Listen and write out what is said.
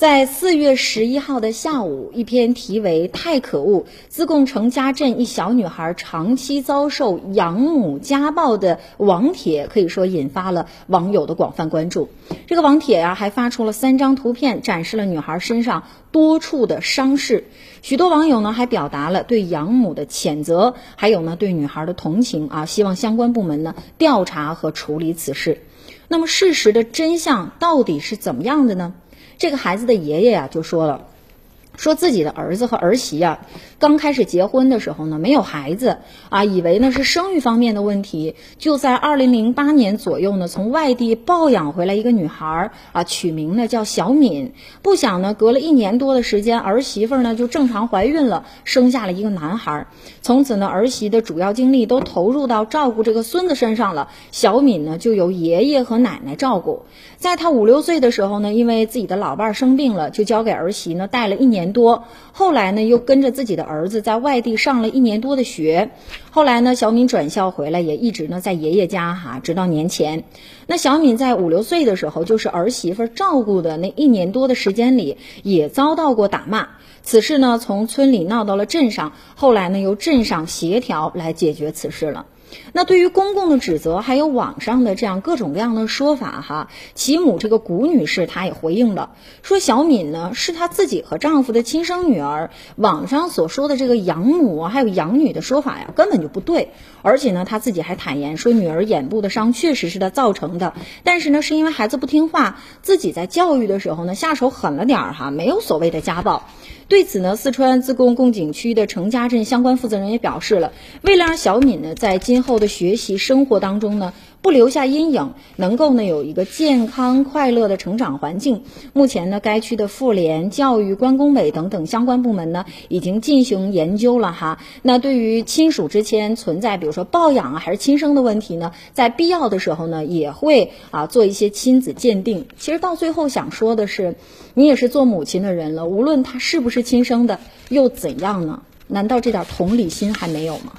在四月十一号的下午，一篇题为《太可恶！自贡程家镇一小女孩长期遭受养母家暴》的网帖，可以说引发了网友的广泛关注。这个网帖呀，还发出了三张图片，展示了女孩身上多处的伤势。许多网友呢，还表达了对养母的谴责，还有呢对女孩的同情啊，希望相关部门呢调查和处理此事。那么，事实的真相到底是怎么样的呢？这个孩子的爷爷呀，就说了。说自己的儿子和儿媳啊，刚开始结婚的时候呢，没有孩子啊，以为呢是生育方面的问题，就在二零零八年左右呢，从外地抱养回来一个女孩啊，取名呢叫小敏。不想呢，隔了一年多的时间，儿媳妇呢就正常怀孕了，生下了一个男孩。从此呢，儿媳的主要精力都投入到照顾这个孙子身上了，小敏呢就由爷爷和奶奶照顾。在她五六岁的时候呢，因为自己的老伴生病了，就交给儿媳呢带了一年。多，后来呢，又跟着自己的儿子在外地上了一年多的学。后来呢，小敏转校回来，也一直呢在爷爷家哈，直到年前。那小敏在五六岁的时候，就是儿媳妇照顾的那一年多的时间里，也遭到过打骂。此事呢，从村里闹到了镇上，后来呢，由镇上协调来解决此事了。那对于公共的指责，还有网上的这样各种各样的说法，哈，其母这个谷女士她也回应了，说小敏呢是她自己和丈夫的亲生女儿，网上所说的这个养母还有养女的说法呀，根本就不对。而且呢，她自己还坦言说，女儿眼部的伤确实是她造成的，但是呢，是因为孩子不听话，自己在教育的时候呢下手狠了点儿哈，没有所谓的家暴。对此呢，四川自贡贡井区的程家镇相关负责人也表示了，为了让小敏呢在今后的学习生活当中呢。不留下阴影，能够呢有一个健康快乐的成长环境。目前呢，该区的妇联、教育、关工委等等相关部门呢，已经进行研究了哈。那对于亲属之间存在，比如说抱养啊还是亲生的问题呢，在必要的时候呢，也会啊做一些亲子鉴定。其实到最后想说的是，你也是做母亲的人了，无论他是不是亲生的，又怎样呢？难道这点同理心还没有吗？